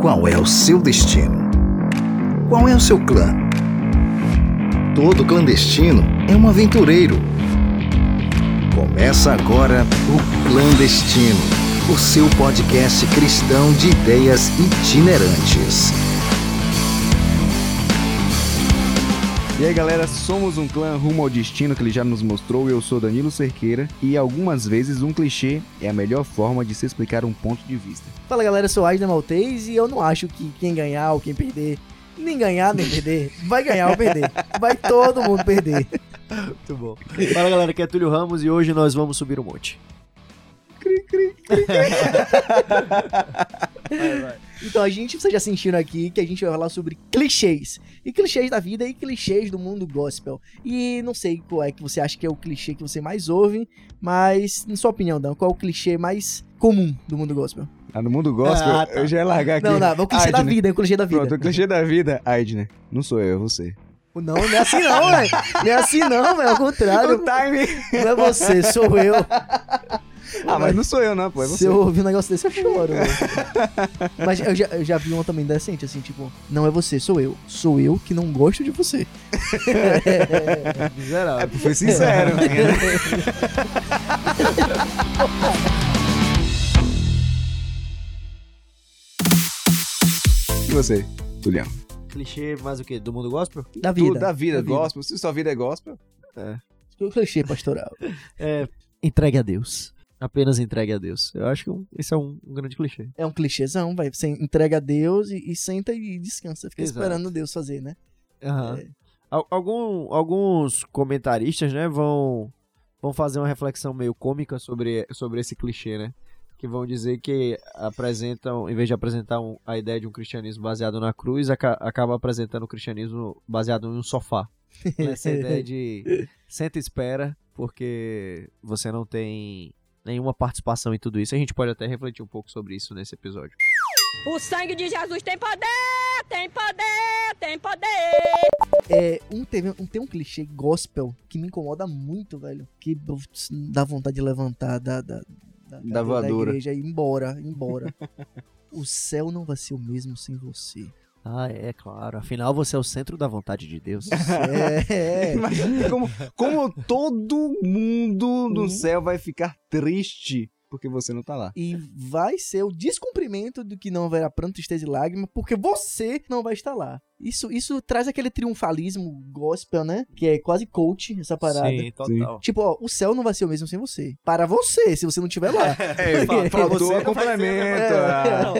Qual é o seu destino? Qual é o seu clã? Todo clandestino é um aventureiro. Começa agora o Clandestino, o seu podcast cristão de ideias itinerantes. E aí galera, somos um clã rumo ao destino que ele já nos mostrou. Eu sou Danilo Cerqueira e algumas vezes um clichê é a melhor forma de se explicar um ponto de vista. Fala galera, eu sou Aisna Maltês e eu não acho que quem ganhar ou quem perder, nem ganhar nem perder, vai ganhar ou perder. Vai todo mundo perder. Muito bom. Fala galera, aqui é Túlio Ramos e hoje nós vamos subir o monte. Então a gente, vocês já sentiram aqui que a gente vai falar sobre clichês. E clichês da vida e clichês do mundo gospel. E não sei qual é que você acha que é o clichê que você mais ouve, mas, na sua opinião, Dan, qual é o clichê mais comum do mundo gospel? Ah, no mundo gospel, Ah, tá. eu já ia largar aqui. Não, não, é o clichê da vida, é o clichê da vida. Pronto, o clichê da vida, Aidner. Não sou eu, é você. Não, não é assim não, velho. Não é assim não, velho. Ao contrário. time! Não é você, sou eu. Ah, mas não sou eu não, pô, é Se você. eu ouvir um negócio desse, eu choro. Mas eu já, eu já vi um também decente, assim, tipo, não é você, sou eu. Sou eu que não gosto de você. É, Miserável. foi sincero. né? e você, Julião? Clichê mais o quê? Do mundo gospel? Da vida. Tudo da vida, Da vida. gospel. Se sua vida é gospel, O clichê pastoral. É, entregue a Deus. Apenas entregue a Deus. Eu acho que um- esse é um, um grande clichê. É um clichêzão, vai. Você entrega a Deus e, e senta e descansa. Fica Exato. esperando Deus fazer, né? Aham. É. Al- Algum, alguns comentaristas, né, vão, vão fazer uma reflexão meio cômica sobre, sobre esse clichê, né? Que vão dizer que apresentam, em vez de apresentar um- a ideia de um cristianismo baseado na cruz, aca- acaba apresentando o cristianismo baseado em um sofá. Essa ideia de senta e espera, porque você não tem nenhuma participação em tudo isso. A gente pode até refletir um pouco sobre isso nesse episódio. O sangue de Jesus tem poder, tem poder, tem poder. É, um, teve, um, tem um clichê gospel que me incomoda muito, velho. Que putz, dá vontade de levantar da, da, da, Da voadora. igreja e ir embora, embora. o céu não vai ser o mesmo sem você. Ah, é, claro. Afinal, você é o centro da vontade de Deus. É. Imagina como, como todo mundo no Uhum. céu vai ficar triste porque você não tá lá. E vai ser o descumprimento do que não haverá pranto, tristeza e lágrima, porque você não vai estar lá. Isso, isso traz aquele triunfalismo gospel, né? Que é quase coach, essa parada. Sim, total. Tipo, ó, o céu não vai ser o mesmo sem você. Para você, se você não estiver lá. É, Pra- pra você complemento. ser, ah.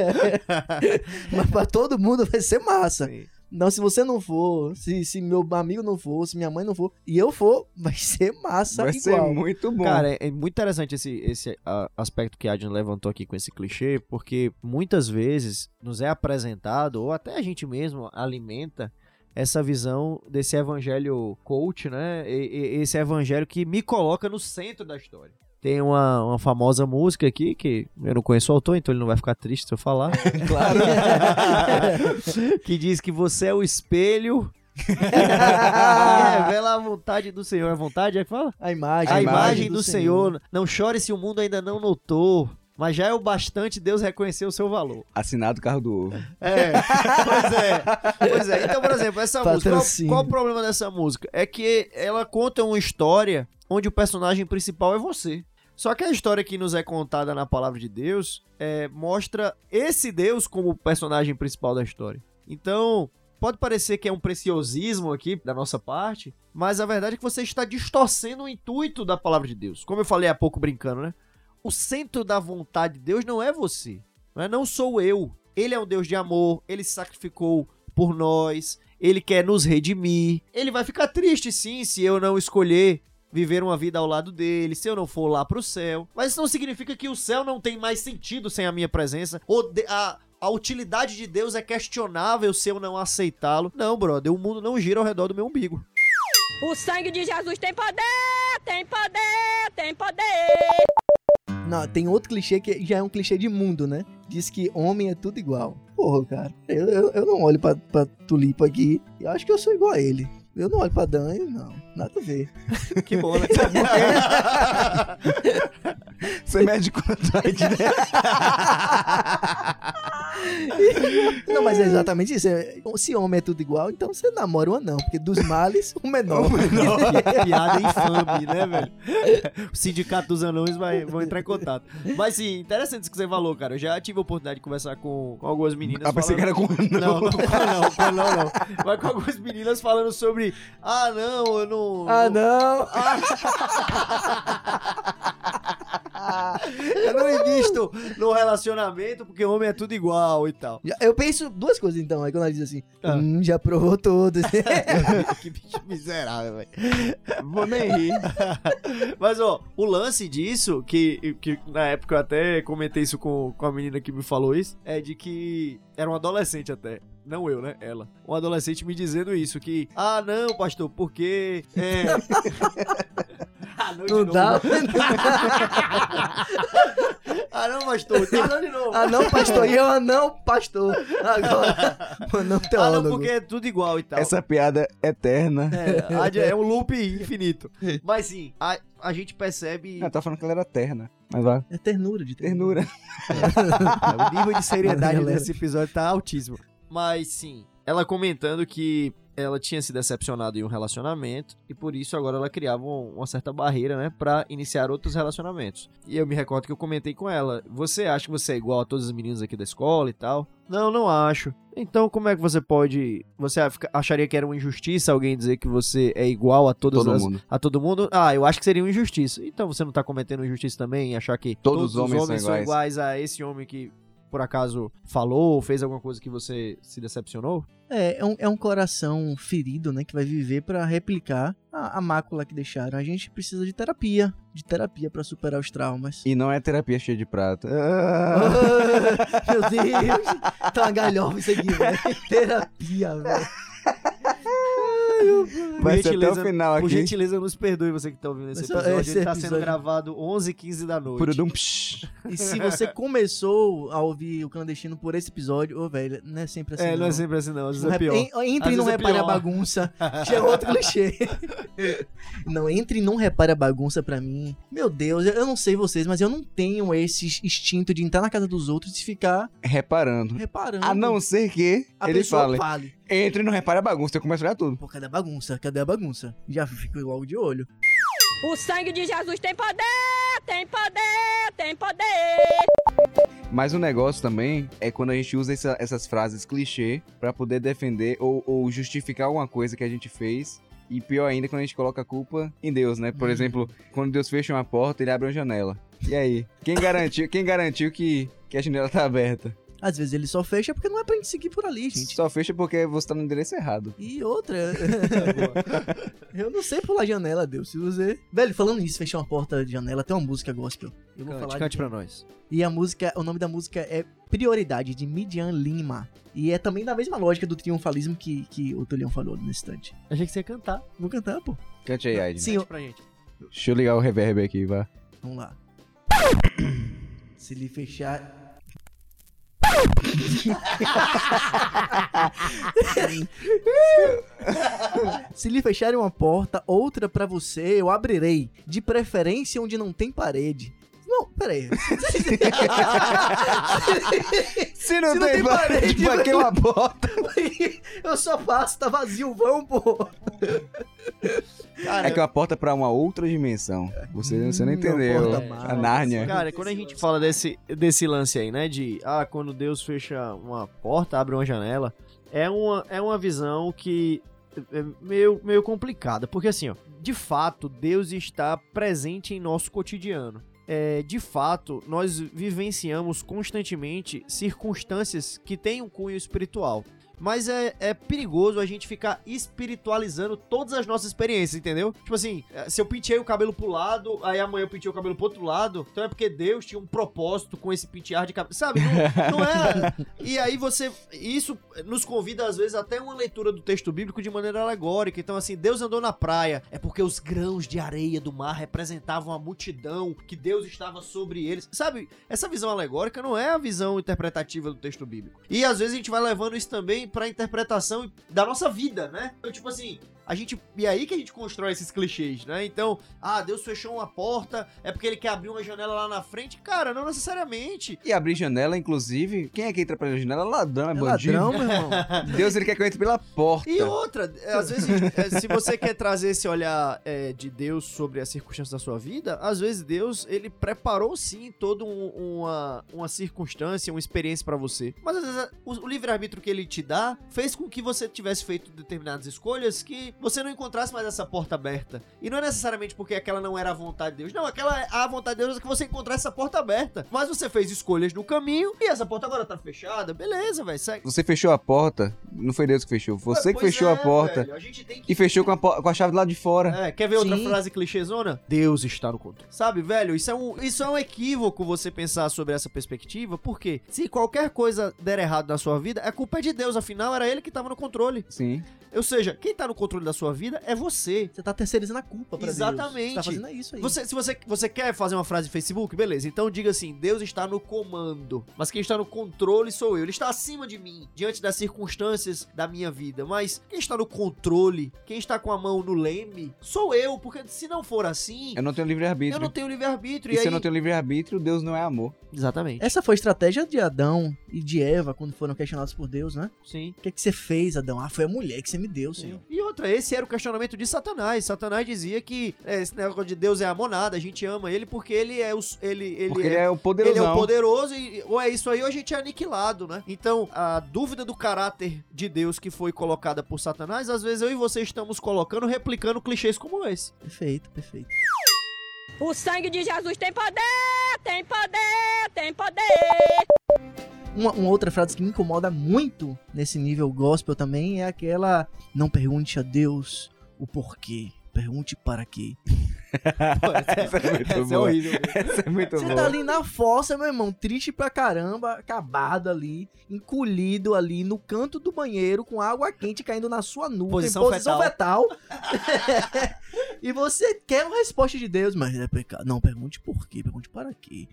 Mas pra todo mundo vai ser massa. Sim. Não, se você não for, se, se meu amigo não for, se minha mãe não for, e eu for, vai ser massa Vai ser igual. muito bom. Cara, é, é muito interessante esse, esse a- aspecto que a Adrian levantou aqui com esse clichê, porque muitas vezes nos é apresentado, ou até a gente mesmo alimenta, essa visão desse evangelho coach, né? E- e- esse evangelho que me coloca no centro da história. Tem uma, uma famosa música aqui que eu não conheço o autor, então ele não vai ficar triste se eu falar. claro. que diz que você é o espelho. que revela a vontade do Senhor. A vontade é que fala? A imagem, A, imagem, do, Senhor. Não chore se o mundo ainda não notou. Mas já é o bastante Deus reconhecer o seu valor. Assinado carro do ovo. É, pois é. Pois é. Então, por exemplo, essa música. Qual, qual o problema dessa música? É que ela conta uma história onde o personagem principal é você. Só que a história que nos é contada na palavra de Deus é, mostra esse Deus como o personagem principal da história. Então, pode parecer que é um preciosismo aqui da nossa parte, mas a verdade é que você está distorcendo o intuito da palavra de Deus. Como eu falei há pouco brincando, né? O centro da vontade de Deus não é você, não, é? não sou eu. Ele é um Deus de amor, ele se sacrificou por nós, ele quer nos redimir. Ele vai ficar triste sim se eu não escolher viver uma vida ao lado dele, se eu não for lá pro céu. Mas isso não significa que o céu não tem mais sentido sem a minha presença, ou de- a, a utilidade de Deus é questionável se eu não aceitá-lo. Não, brother, o mundo não gira ao redor do meu umbigo. O sangue de Jesus tem poder, tem poder, tem poder. Não, tem outro clichê que já é um clichê de mundo, né? Diz que homem é tudo igual. Porra, cara, eu, eu, eu não olho pra, pra Tulipa aqui. Eu acho que eu sou igual a ele. Eu não olho pra Dan, não. Nada a ver. Que bom, né? Você mede quanto aí de Não, mas é exatamente isso. É, Se homem é tudo igual, então você namora um anão, porque dos males, o menor. Piada infame, né, velho? O sindicato dos anões vai, vão entrar em contato. Mas sim, interessante isso que você falou, cara. Eu já tive a oportunidade de conversar com, com algumas meninas. Ah, pensei que era com Não, não, não, não, com anão não. Mas com algumas meninas falando sobre. Ah, não, eu não. Ah, não. Eu não invisto no relacionamento porque homem é tudo igual e tal. Eu penso duas coisas então, aí quando ela diz assim, Ah. hum, já provou todos. que bicho miserável, velho. Vou nem rir. Mas, ó, o lance disso, que, que na época eu até comentei isso com, com a menina que me falou isso, é de que era um adolescente até. Não eu, né? Ela. Um adolescente me dizendo isso, que, ah, não, pastor, porque. É. ah, não, Não dá. Ah, não, pastor. Ah, não, de novo. Ah, não, pastor. E eu, ah, não, pastor. Agora, o não Ah, teólogo. não, porque é tudo igual e tal. Essa piada eterna. É, é um loop infinito. Mas sim, a, a gente percebe Ah, tá falando que ela era terna. Mas vai. É ternura de Ternura. o nível de seriedade Galera. desse episódio tá altíssimo. Mas sim, ela comentando que ela tinha se decepcionado em um relacionamento e por isso agora ela criava um- uma certa barreira, né, Pra iniciar outros relacionamentos. E eu me recordo que eu comentei com ela: "Você acha que você é igual a todos os meninos aqui da escola e tal?" "Não, não acho." Então, como é que você pode, você acharia que era uma injustiça alguém dizer que você é igual a todas Todo as mundo. a todo mundo? Ah, eu acho que seria uma injustiça. Então você não tá cometendo injustiça também em achar que Todos os homens são são iguais a esse homem que por acaso falou ou fez alguma coisa que você se decepcionou? É, é um, é um coração ferido, né? Que vai viver pra replicar a, a mácula que deixaram. A gente precisa de terapia. De terapia pra superar os traumas. E não é terapia cheia de prata. Ah, Meu Deus! Tá uma galhofa isso aqui, velho. Terapia, velho. Vai ser até o final Por aqui. gentileza, nos perdoe você que tá ouvindo esse Esse- episódio. esse Ele tá sendo gravado 11 h 15 da noite. Dum psh. E se você começou a ouvir o clandestino por esse episódio, ô, velho, não é sempre assim. É, não é não. sempre assim não, às vezes Não é pior. en- Entre e não é repare a bagunça. Já é outro clichê. Não, entre e não repare a bagunça pra mim. Meu Deus, eu eu não sei vocês, mas eu não tenho esse instinto de entrar na casa dos outros e ficar Reparando. reparando. A não ser que a ele pessoa fale. fale. Entre e não repara a bagunça, eu começo a olhar tudo. Pô, cadê a bagunça? Cadê a bagunça? Já fico logo de olho. O sangue de Jesus tem poder, tem poder, tem poder. Mas o negócio também é quando a gente usa essa- essas frases clichê pra poder defender ou, ou justificar alguma coisa que a gente fez. E pior ainda quando a gente coloca a culpa em Deus, né? Por exemplo, quando Deus fecha uma porta, ele abre uma janela. E aí? Quem garantiu, quem garantiu que, que a janela tá aberta? Às vezes ele só fecha porque não é pra gente seguir por ali, gente. Só fecha porque você tá no endereço errado. E outra. eu não sei pular janela, Deus. Se você. Velho, falando nisso, fechar uma porta de janela, tem uma música gospel. Eu vou Cante, falar cante de... pra nós. E a música, o nome da música é Prioridade, de Midian Lima. E é também da mesma lógica do triunfalismo que, que o Tulião falou nesse instante. Achei que você ia cantar. Vou cantar, pô. Cante aí, Aide. Sim, Cante eu- pra gente. Deixa eu ligar o reverb aqui, vá. vamos lá. Se lhe fechar. Se lhe fecharem uma porta, outra pra você, eu abrirei. De preferência onde não tem parede. Não, peraí. Se não, Se não tem, tem parede, pra que uma porta? eu só passo, tá vazio, vão, pô. Cara, É que uma porta pra uma outra dimensão. Você, você não Hum, entendeu. porta A. Nárnia. Cara, quando a gente fala desse, desse lance aí, né? De, ah, quando Deus fecha uma porta, abre uma janela, é uma, é uma visão que é meio, meio complicada. Porque assim, ó, de fato, Deus está presente em nosso cotidiano. É, de fato, nós vivenciamos constantemente circunstâncias que têm um cunho espiritual. Mas é, é perigoso a gente ficar espiritualizando todas as nossas experiências, entendeu? Tipo assim, eh, se eu pintei o cabelo pro lado, aí amanhã eu pintei o cabelo pro outro lado, então é porque Deus tinha um propósito com esse pentear de cabelo. Sabe? Não, não é. E aí você. Isso nos convida, às vezes, até uma leitura do texto bíblico de maneira alegórica. Então, assim, Deus andou na praia. É porque os grãos de areia do mar representavam a multidão, que Deus estava sobre eles. Sabe? Essa visão alegórica não é a visão interpretativa do texto bíblico. E às vezes a gente vai levando isso também pra interpretação da nossa vida, né? Então, tipo assim, a gente. E aí que a gente constrói esses clichês, né? Então, ah, Deus fechou uma porta, é porque ele quer abrir uma janela lá na frente. Cara, não necessariamente. E abrir janela, inclusive, quem é que entra pela janela? Ladrão, é, É bandido. ladrão, meu irmão. Deus, ele quer que eu entre pela porta. E outra, é, às vezes, é, se você quer trazer esse olhar é, de Deus sobre as circunstâncias da sua vida, às vezes Deus, ele preparou sim toda um- uma, uma circunstância, uma experiência pra você. Mas às vezes o, o livre-arbítrio que ele te dá fez com que você tivesse feito determinadas escolhas que você não encontrasse mais essa porta aberta. E não é necessariamente porque aquela não era a vontade de Deus. Não, aquela a vontade de Deus é que você encontrasse essa porta aberta. Mas você fez escolhas no caminho e essa porta agora tá fechada. Beleza, velho. segue. Você fechou a porta, não foi Deus que fechou. Você que Pois fechou é, a porta velho, a gente tem que e fechou com a, com a chave do lado de fora. É, quer ver outra Sim. frase clichêzona? Deus está no controle. Sabe, velho, isso é, um, isso é um equívoco você pensar sobre essa perspectiva, porque se qualquer coisa der errado na sua vida, a culpa é de Deus, afinal era ele que tava no controle. Sim. Ou seja, quem tá no controle da sua vida é você. Você tá terceirizando a culpa pra Deus. Exatamente. Você tá fazendo isso aí. Você, se você, você quer fazer uma frase em Facebook, beleza. Então diga assim: Deus está no comando. Mas quem está no controle sou eu. Ele está acima de mim, diante das circunstâncias da minha vida. Mas quem está no controle, quem está com a mão no leme, sou eu. Porque se não for assim, Eu não tenho eu livre-arbítrio. não tenho livre-arbítrio. E E, se aí... eu não tenho livre-arbítrio, Deus não é amor. Exatamente. Essa foi a estratégia de Adão e de Eva quando foram questionados por Deus, né? Sim. O que, que você fez, Adão? Ah, foi a mulher que você me deu, Senhor. E outra, esse era o questionamento de Satanás. Satanás dizia que é, esse negócio de Deus é amor nada, a gente ama ele porque ele é, os, ele, ele Porque é ele é o poderosão. Ele é o poderoso e ou é isso aí ou a gente é aniquilado, né? Então, a dúvida do caráter de Deus que foi colocada por Satanás, às vezes eu e você estamos colocando, replicando clichês como esse. Perfeito, perfeito. O sangue de Jesus tem poder, tem poder, tem poder. Uma, uma outra frase que me incomoda muito nesse nível gospel também é aquela: Não pergunte a Deus o porquê, pergunte para quê. Essa é muito Essa é boa. horrível. Essa é muito Você boa. tá ali na fossa, meu irmão, triste pra caramba, acabado ali, encolhido ali no canto do banheiro, com água quente caindo na sua nuca, Posição em posição fetal. e você quer uma resposta de Deus, mas é pecado. Não, pergunte por quê, pergunte para quê.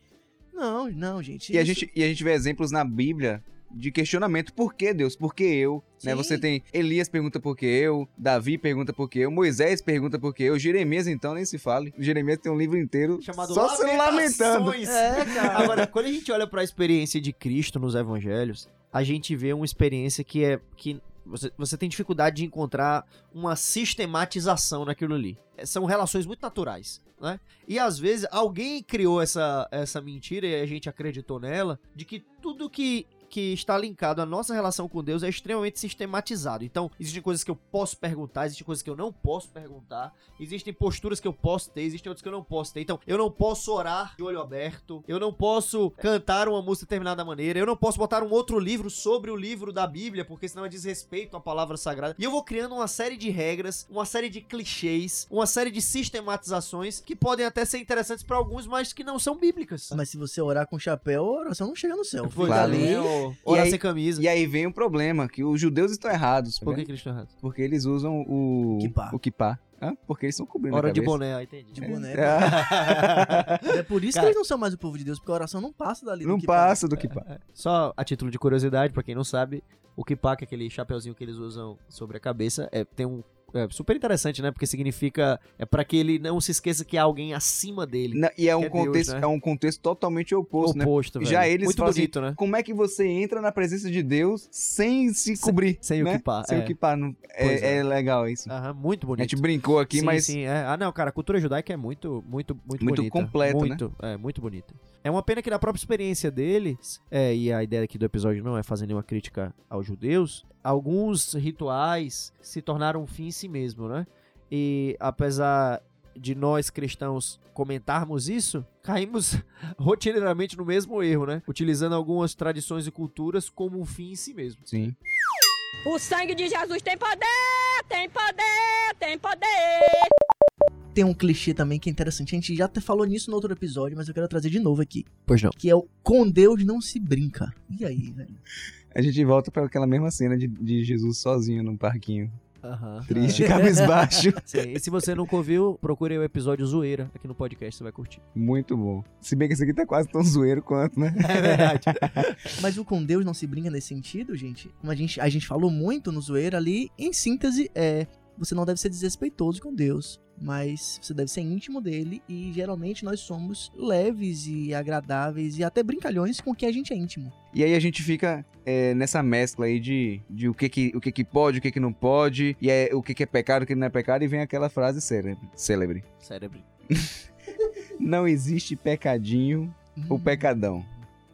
Não, não, gente. E a gente, e a gente vê exemplos na Bíblia de questionamento. Por que Deus? Por que eu? Né? Você tem Elias pergunta por que eu, Davi pergunta por que eu, Moisés pergunta por que eu, Jeremias então nem se fale. Jeremias tem um livro inteiro Chamado só se lamentando. Lamentações. É, cara. Agora, quando a gente olha pra experiência de Cristo nos evangelhos, a gente vê uma experiência que é que você, você tem dificuldade de encontrar uma sistematização naquilo ali. É, São relações muito naturais, né? E às vezes alguém criou essa, essa mentira e a gente acreditou nela de que tudo que que está linkado à nossa relação com Deus é extremamente sistematizado. Então, existem coisas que eu posso perguntar, existem coisas que eu não posso perguntar, existem posturas que eu posso ter, existem outras que eu não posso ter. Então, eu não posso orar de olho aberto, eu não posso cantar uma música de determinada maneira, eu não posso botar um outro livro sobre o livro da Bíblia, porque senão é desrespeito à palavra sagrada. E eu vou criando uma série de regras, uma série de clichês, uma série de sistematizações que podem até ser interessantes para alguns, mas que não são bíblicas. Mas se você orar com chapéu, a oração não chega no céu. Foi E aí- sem camisa. E aí vem um problema, que os judeus estão errados. Por né? que, que eles estão errados? Porque eles usam o... Kippah. O kippah. Hã? Porque eles estão cobrindo Hora a de cabeça. boné, ah, entendi. De boné. Ah, É por isso Cara. que eles não são mais o povo de Deus, porque a oração não passa dali do não passa do kippah. Só a título de curiosidade, pra quem não sabe, o kippah, que é aquele chapeuzinho que eles usam sobre a cabeça, é, tem um é super interessante, né? Porque significa é para que ele não se esqueça que há alguém acima dele. Na- E é um, é Deus, contexto, né? é um contexto totalmente oposto, né? Oposto, velho. Já eles Muito bonito, né? Como é que você entra na presença de Deus sem se cobrir? sem né? Sem é. o kippah. Não, é, é. é legal isso. Aham, muito A bonito. gente brincou aqui, sim, mas sim, é. Ah, não, cara, a cultura judaica é muito, muito, muito, Muito bonita. completa, né? muito, É, muito bonita. É uma pena que na própria experiência deles, é, e a ideia aqui do episódio não é fazer nenhuma crítica aos judeus, alguns rituais se tornaram um fim em si mesmo, né? E apesar de nós cristãos comentarmos isso, caímos rotineiramente no mesmo erro, né? Utilizando algumas tradições e culturas como um fim em si mesmo. sim. O sangue de Jesus tem poder, tem poder, tem poder. Tem um clichê também que é interessante. A gente já até falou nisso no outro episódio, mas eu quero trazer de novo aqui. Pois não. Que é o com Deus não se brinca. E aí, velho? A gente volta para aquela mesma cena de, de Jesus sozinho num parquinho. Aham. Triste, cabisbaixo. Sim, e se você nunca ouviu, procure o episódio Zoeira aqui no podcast, você vai curtir. Muito bom. Se bem que esse aqui tá quase tão zoeiro quanto, né? É verdade. Mas o com Deus não se brinca nesse sentido, gente. Como a gente, a gente falou muito no zoeira ali, em síntese, é. você não deve ser desrespeitoso com Deus, mas você deve ser íntimo dele e geralmente nós somos leves e agradáveis e até brincalhões com quem a gente é íntimo. E aí a gente fica é, nessa mescla aí de, de o, que, que, o que, que pode, o que, que não pode, e é, o que, que é pecado, o que não é pecado, e vem aquela frase célebre. célebre. Cérebro. Não existe pecadinho ou pecadão.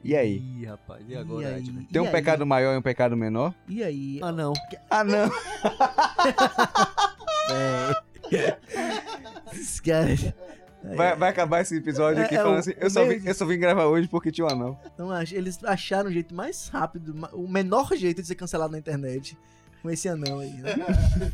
E aí? Ih, rapaz, e E agora, aí? Edna? Tem E um aí? pecado maior e um pecado menor? E aí? Ah, não. Ah, não! Esses caras. Vai, vai acabar esse episódio É, aqui é falando o- assim: eu só, vim, eu só vim gravar hoje porque tinha um anão. Então, eles acharam o jeito mais rápido, o menor jeito de ser cancelado na internet. Com esse anão aí, né?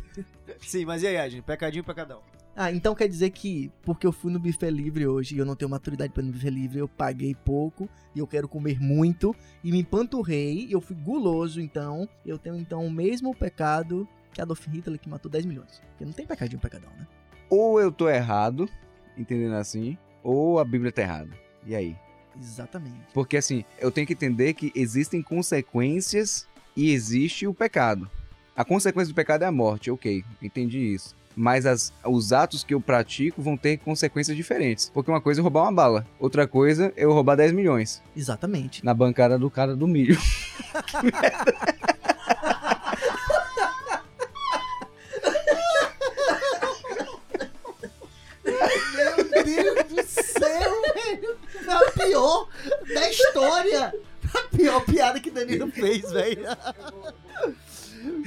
Sim, mas e aí, Edna? Pecadinho, pecadão. Ah, então quer dizer que porque eu fui no buffet livre hoje e eu não tenho maturidade para ir no buffet livre, eu paguei pouco e eu quero comer muito e me empanturrei, eu fui guloso, então eu tenho então o mesmo pecado que Adolf Hitler que matou 10 milhões. Porque não tem pecadinho pecadão, né? Ou eu tô errado, entendendo assim, ou a Bíblia tá errada. E aí? Exatamente. Porque assim, eu tenho que entender que existem consequências e existe o pecado. A consequência do pecado é a morte, ok, entendi isso. Mas as- os atos que eu pratico vão ter consequências diferentes. Porque uma coisa é roubar uma bala, outra coisa é eu roubar 10 milhões Exatamente. na bancada do cara do milho. pior da história! A pior piada que Danilo fez, velho.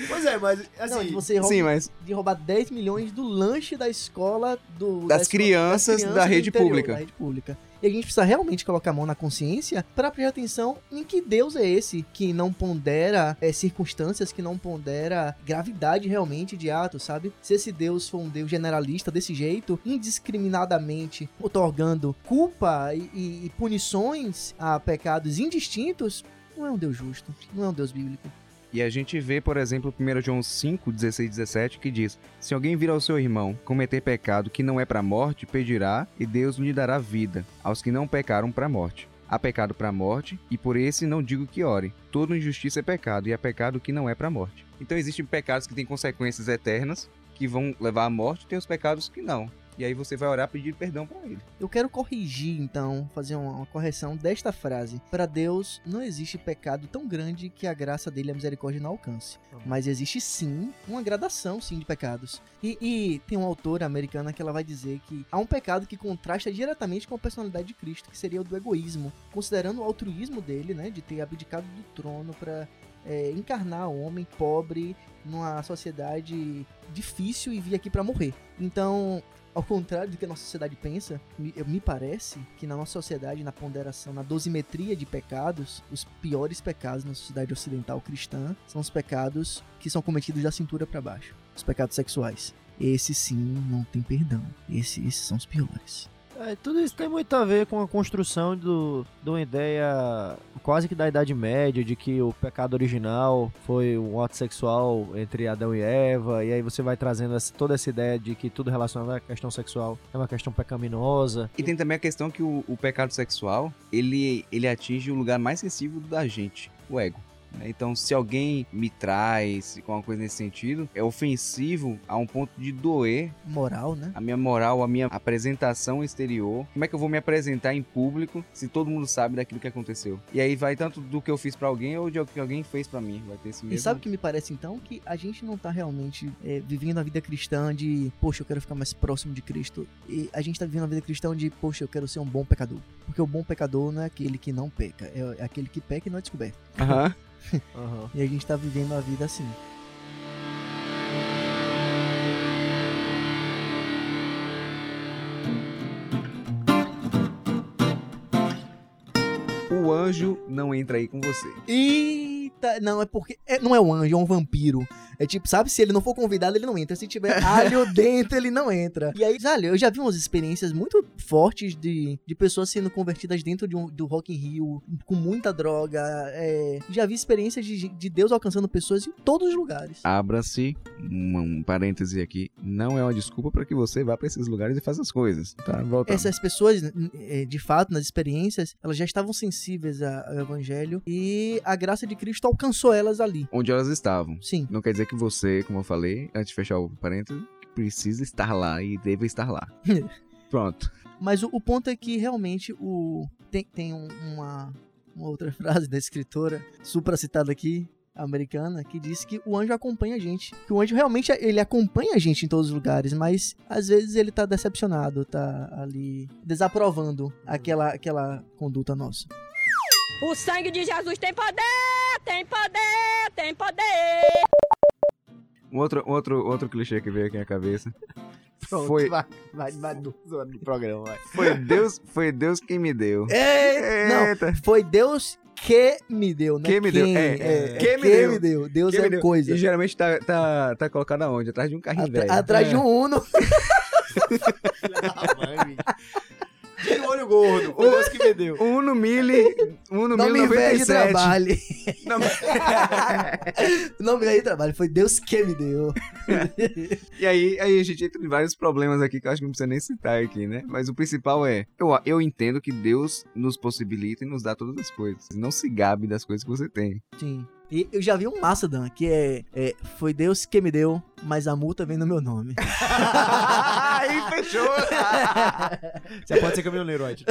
Pois é, mas assim. Não, de você rouba- Sim, mas de roubar 10 milhões do lanche da escola do, Das da escola- crianças da do rede interior, pública. da rede pública. E a gente precisa realmente colocar a mão na consciência para prestar atenção em que Deus é esse que não pondera é, circunstâncias, que não pondera gravidade realmente de atos, sabe? Se esse Deus for um Deus generalista desse jeito, indiscriminadamente otorgando culpa e, e- e punições a pecados indistintos, não é um Deus justo, não é um Deus bíblico. E a gente vê, por exemplo, 1 João 5, 16 17, que diz: Se alguém vir ao seu irmão cometer pecado que não é para morte, pedirá, e Deus lhe dará vida, aos que não pecaram para morte. Há pecado para morte, e por esse não digo que ore. Toda injustiça é pecado, e há pecado que não é para morte. Então existem pecados que têm consequências eternas, que vão levar à morte, e tem os pecados que não. E aí você vai orar pedir perdão para ele. Eu quero corrigir, então, fazer uma, uma correção desta frase. Para Deus, não existe pecado tão grande que a graça dele e a misericórdia não alcance. Mas existe sim uma gradação, sim, de pecados. E, e tem uma autora americana que ela vai dizer que há um pecado que contrasta diretamente com a personalidade de Cristo, que seria o do egoísmo, considerando o altruísmo dele, né, de ter abdicado do trono para encarnar o homem pobre numa sociedade difícil e vir aqui para morrer. Então, ao contrário do que a nossa sociedade pensa, me, me parece que na nossa sociedade, na ponderação, na dosimetria de pecados, os piores pecados na sociedade ocidental cristã são os pecados que são cometidos da cintura para baixo, os pecados sexuais. Esses sim não tem perdão. Esses, esses são os piores. É, tudo isso tem muito a ver com a construção do, de uma ideia quase que da Idade Média, de que o pecado original foi um ato sexual entre Adão e Eva, e aí você vai trazendo essa- toda essa ideia de que tudo relacionado à questão sexual é uma questão pecaminosa. E tem também a questão que o, o pecado sexual, ele, ele atinge o lugar mais sensível da gente, o ego. Né? Então, se alguém me traz com uma coisa nesse sentido, é ofensivo a um ponto de doer Moral, né? a minha moral, a minha apresentação exterior. Como é que eu vou me apresentar em público se todo mundo sabe daquilo que aconteceu? E aí vai tanto do que eu fiz pra alguém ou de que alguém fez pra mim. Vai ter esse mesmo. E sabe o que me parece então? Que a gente não tá realmente é, vivendo a vida cristã de, poxa, eu quero ficar mais próximo de Cristo. E a gente tá vivendo a vida cristã de, poxa, eu quero ser um bom pecador. Porque o bom pecador não é aquele que não peca, é é aquele que peca e não é descoberto. Aham. Aham. E a gente tá vivendo a vida assim. O anjo não entra aí com você. Eita, não, é porque. é- não é um anjo, é um vampiro. É tipo, sabe, se ele não for convidado, ele não entra. Se tiver alho dentro, ele não entra. E aí, olha, eu já vi umas experiências muito fortes de, de pessoas sendo convertidas dentro de um, do Rock in Rio, com muita droga. é, já vi experiências de, de Deus alcançando pessoas em todos os lugares. Abra-se um, um parêntese aqui. Não é uma desculpa pra que você vá pra esses lugares e faça as coisas. Tá, voltando. Essas pessoas, eh, de fato, nas experiências, elas já estavam sensíveis ao evangelho e a graça de Cristo alcançou elas ali. Onde elas estavam. Sim. Não quer dizer que você, como eu falei, antes de fechar o parênteses, precisa estar lá e deve estar lá. Pronto. Mas o, o ponto é que realmente o tem, tem um- uma, uma outra frase da escritora, supra citada aqui, americana, que diz que o anjo acompanha a gente. Que o anjo realmente ele acompanha a gente em todos os lugares, mas às vezes ele tá decepcionado, tá ali desaprovando aquela, aquela conduta nossa. O sangue de Jesus tem poder, tem poder, tem poder. Um outro, outro, outro clichê que veio aqui na cabeça. Pronto, Foi, vai, vai, vai do, do programa, vai. foi, Deus, foi Deus quem me deu. É, não, Eita. foi Deus que me deu, né? Que me deu, Quem, é, é, que me deu. me deu. Deus é deu? coisa. E geralmente tá, tá, tá colocado aonde? Atrás de um carrinho Atra- velho. atrás de um Uno. De olho gordo, foi Deus que me deu. Um no mili, um no Não me mili vejo 97. trabalho. Não me- Não me vejo trabalho. Foi Deus que me deu. E aí, aí a gente entra em vários problemas aqui que eu acho que não precisa nem citar aqui, né? Mas o principal é, eu, eu entendo que Deus nos possibilita e nos dá todas as coisas. Não se gabe das coisas que você tem. Sim. E eu já vi um massa, Dan, que é, é Foi Deus que me deu, mas a multa vem no meu nome. aí fechou! Você pode ser caminhoneiro, Ed.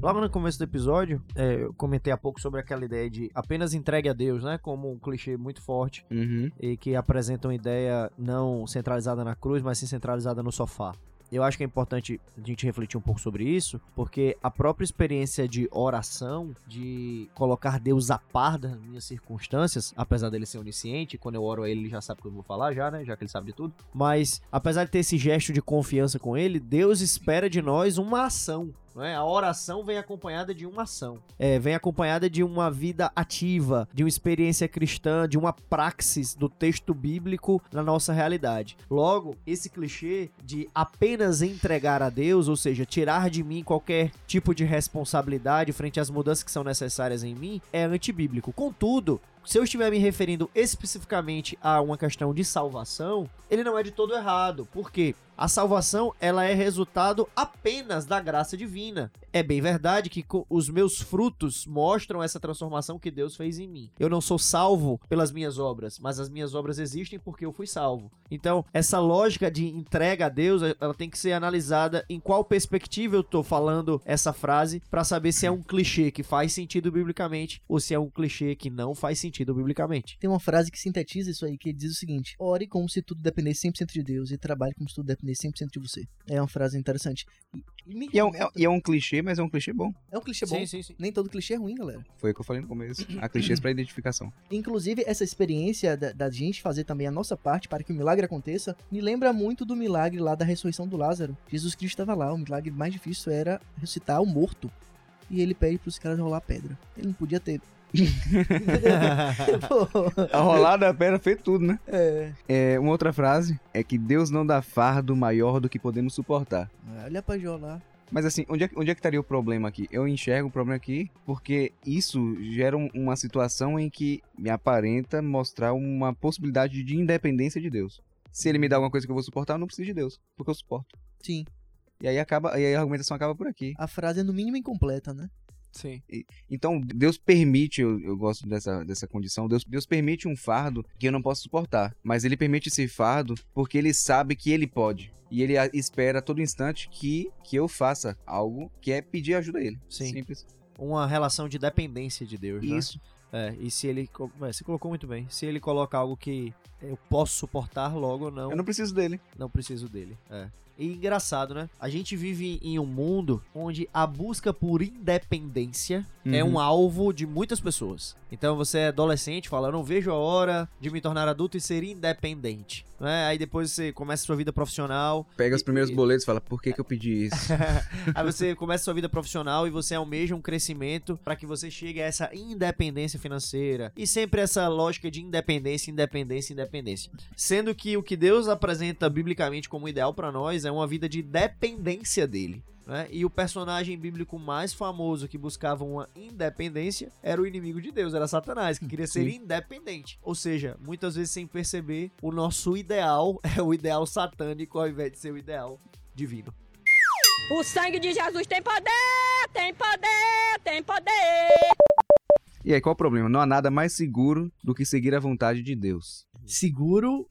Logo no começo do episódio, é, eu comentei há pouco sobre aquela ideia de apenas entregue a Deus, né? Como um clichê muito forte Uhum. e que apresenta uma ideia não centralizada na cruz, mas sim centralizada no sofá. Eu acho que é importante a gente refletir um pouco sobre isso, porque a própria experiência de oração, de colocar Deus a par das minhas circunstâncias, apesar dele ser onisciente, quando eu oro a ele, ele já sabe o que eu vou falar, já, né? Já que ele sabe de tudo. Mas, apesar de ter esse gesto de confiança com ele, Deus espera de nós uma ação. Não é? A oração vem acompanhada de uma ação. É, vem acompanhada de uma vida ativa, de uma experiência cristã, de uma praxis do texto bíblico na nossa realidade. Logo, esse clichê de apenas entregar a Deus, ou seja, tirar de mim qualquer tipo de responsabilidade frente às mudanças que são necessárias em mim, é antibíblico. Contudo, se eu estiver me referindo especificamente a uma questão de salvação, ele não é de todo errado. Por quê? A salvação, ela é resultado apenas da graça divina. É bem verdade que os meus frutos mostram essa transformação que Deus fez em mim. Eu não sou salvo pelas minhas obras, mas as minhas obras existem porque eu fui salvo. Então, essa lógica de entrega a Deus, ela tem que ser analisada em qual perspectiva eu tô falando essa frase para saber se é um clichê que faz sentido biblicamente ou se é um clichê que não faz sentido biblicamente. Tem uma frase que sintetiza isso aí, que diz o seguinte: Ore como se tudo dependesse 100% de Deus e trabalhe como se tudo dependesse 100% de você. É uma frase interessante. E, e me E é, um, é- e é um clichê, mas é um clichê bom. é um clichê bom. sim, sim. Nem todo clichê é ruim, galera. Foi o que eu falei no começo. Há clichês pra identificação. Inclusive, essa experiência da, da gente fazer também a nossa parte para que o milagre aconteça, me lembra muito do milagre lá da ressurreição do Lázaro. Jesus Cristo estava lá, o milagre mais difícil era ressuscitar o morto. E ele pede pros caras rolar pedra. Ele não podia ter. A rolada da pedra fez tudo, né? é. É, uma outra frase é que Deus não dá fardo maior do que podemos suportar. Olha pra Jó lá. Mas assim, onde é, que- onde é que estaria o problema aqui? Eu enxergo o problema aqui porque isso gera um- uma situação em que me aparenta mostrar uma possibilidade de independência de Deus. Se ele me dá alguma coisa que eu vou suportar, eu não preciso de Deus, porque eu suporto. Sim. E aí acaba, e aí a argumentação acaba por aqui. A frase é no mínimo incompleta, né? Sim. Então, Deus permite, eu, eu gosto dessa, dessa condição, Deus, Deus permite um fardo que eu não posso suportar. Mas ele permite esse fardo porque ele sabe que ele pode. E ele espera a todo instante que, que eu faça algo que é pedir ajuda a ele. Sim. Simples. Uma relação de dependência de Deus, né? É, e se ele. é, você colocou muito bem. Se ele coloca algo que eu posso suportar, logo não, Eu não preciso dele. não preciso dele. É. E engraçado, né? A gente vive em um mundo onde a busca por independência é Uhum. um alvo de muitas pessoas. Então você é adolescente, fala, eu não vejo a hora de me tornar adulto e ser independente. Né? Aí depois você começa a sua vida profissional. Pega os E- primeiros e- boletos e fala, por que, que eu pedi isso? Aí você começa a sua vida profissional e você almeja um crescimento para que você chegue a essa independência financeira. E sempre essa lógica de independência, independência, independência. Sendo que o que Deus apresenta biblicamente como ideal para nós é uma vida de dependência dele. né? E o personagem bíblico mais famoso que buscava uma independência era o inimigo de Deus, era Satanás, que queria ser Sim. independente. Ou seja, muitas vezes sem perceber, o nosso ideal é o ideal satânico ao invés de ser o ideal divino. O sangue de Jesus tem poder, tem poder, tem poder. E aí, qual o problema? Não há nada mais seguro do que seguir a vontade de Deus. Seguro.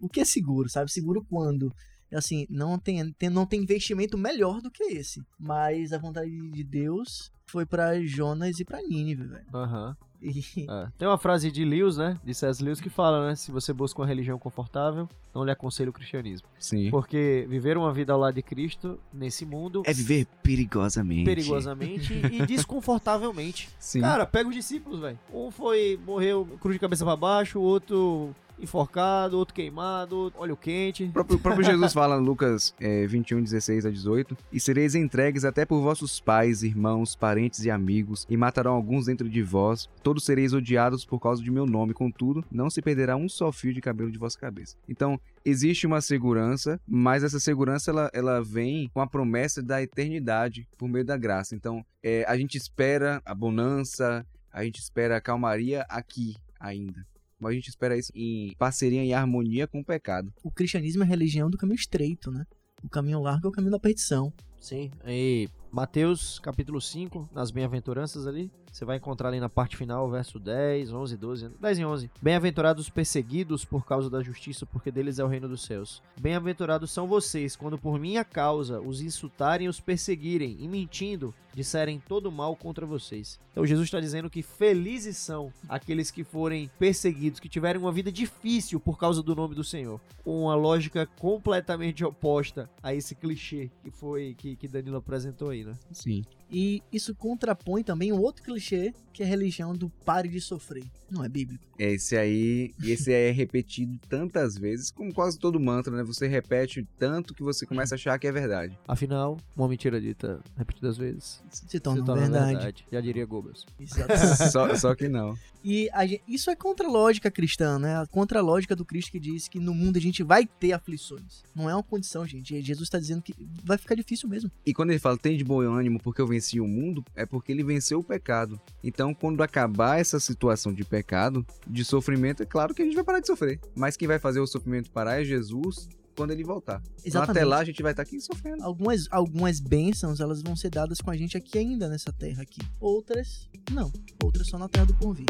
O que é seguro, sabe? Seguro quando? Assim, não tem, tem- não tem investimento melhor do que esse. Mas a vontade de Deus foi pra Jonas e pra Nínive, velho. Aham. E- É. Tem uma frase de Lewis, né? De C.S. Lewis que fala, né? Se você busca uma religião confortável, não lhe aconselho o cristianismo. Sim. Porque viver uma vida ao lado de Cristo, nesse mundo, É viver perigosamente. perigosamente e desconfortavelmente. Sim. Cara, pega os discípulos, velho. Um foi, morreu cruz de cabeça pra baixo, o outro enforcado, outro queimado, óleo quente. O próprio, o próprio Jesus fala Lucas é, 21, 16 a 18: E sereis entregues até por vossos pais, irmãos, parentes e amigos, e matarão alguns dentro de vós. Todos sereis odiados por causa de meu nome, contudo, não se perderá um só fio de cabelo de vossa cabeça. Então, existe uma segurança, mas essa segurança ela, ela vem com a promessa da eternidade por meio da graça. Então, é, a gente espera a bonança, a gente espera a calmaria aqui ainda. Mas a gente espera isso em parceria e harmonia com o pecado. o cristianismo é a religião do caminho estreito, né? O caminho largo é o caminho da perdição. Sim, aí Mateus capítulo 5, nas bem-aventuranças ali, você vai encontrar ali na parte final, verso 10, 11, 12, 10 e 11. Bem-aventurados os perseguidos por causa da justiça, porque deles é o reino dos céus. Bem-aventurados são vocês, quando por minha causa os insultarem e os perseguirem, e mentindo, disserem todo mal contra vocês. Então Jesus está dizendo que felizes são aqueles que forem perseguidos, que tiverem uma vida difícil por causa do nome do Senhor. Uma lógica completamente oposta a esse clichê que foi que, que Danilo apresentou aí, né? Sim. E isso contrapõe também um outro clichê, que é a religião do pare de sofrer. Não é bíblico. Esse aí, e esse aí é repetido tantas vezes, como quase todo mantra, né? Você repete tanto que você começa a achar que é verdade. Afinal, uma mentira dita repetidas vezes Se torna, se torna verdade. Já diria Goebbels. Exato. Só, só que não. E a gen- isso é contra a lógica cristã, né? A Contra a lógica do Cristo que diz que no mundo a gente vai ter aflições. Não é uma condição, gente. Jesus está dizendo que vai ficar difícil mesmo. E quando ele fala, tem de bom ânimo porque eu venci o mundo, é porque ele venceu o pecado. Então, quando acabar essa situação de pecado, de sofrimento, é claro que a gente vai parar de sofrer. Mas quem vai fazer o sofrimento parar é Jesus quando ele voltar. Então, até lá a gente vai estar aqui sofrendo. Algumas, algumas bênçãos, elas vão ser dadas com a gente aqui ainda nessa terra aqui. Outras, não. Outras só na terra do porvir.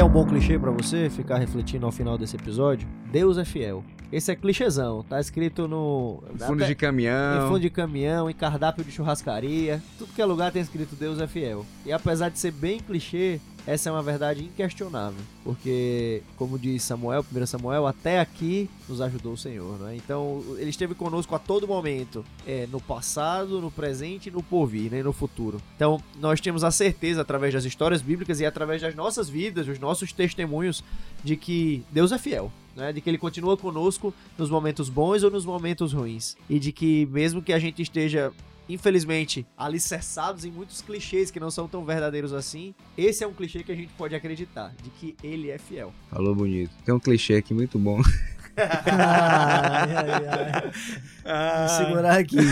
Quer um bom clichê pra você ficar refletindo ao final desse episódio? Deus é fiel. Esse é clichêzão, tá escrito no Fundo até- de em caminhão. fundo de caminhão, em cardápio de churrascaria, tudo que é lugar tem escrito Deus é fiel. E apesar de ser bem clichê, essa é uma verdade inquestionável, porque como diz Samuel, 1 Samuel, até aqui nos ajudou o Senhor, né? Então, ele esteve conosco a todo momento, é, no passado, no presente e no porvir, né, no futuro. Então, nós temos a certeza através das histórias bíblicas e através das nossas vidas, dos nossos testemunhos de que Deus é fiel. Né, de que ele continua conosco nos momentos bons ou nos momentos ruins. E de que, mesmo que a gente esteja, infelizmente, alicerçados em muitos clichês que não são tão verdadeiros assim, esse é um clichê que a gente pode acreditar, de que ele é fiel. Falou bonito. Tem um clichê aqui muito bom. Ai, ai, ai. Vou segurar aqui.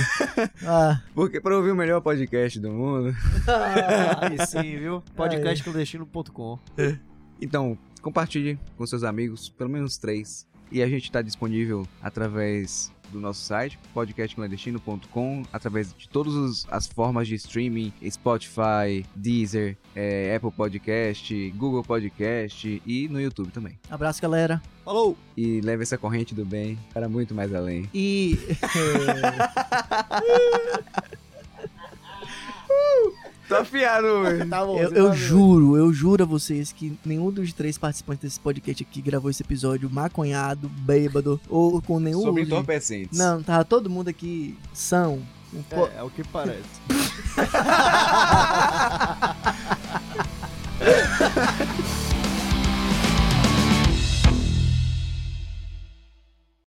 Ah, Porque para ouvir o melhor podcast do mundo. Aí sim, viu? Podcastclandestino.com. Então, compartilhe com seus amigos, pelo menos três. E a gente está disponível através do nosso site, podcastclandestino.com, através de todas as formas de streaming, Spotify, Deezer, eh, Apple Podcast, Google Podcast e no YouTube também. abraço, galera. Falou! E leve essa corrente do bem para muito mais além. E. Tá afiado, velho. Tá bom, Eu, eu tá juro, eu juro a vocês que nenhum dos três participantes desse podcast aqui gravou esse episódio maconhado, bêbado ou com nenhum. Sobre uso entorpecentes. Não, tava todo mundo aqui são. Um po- É, é o que parece.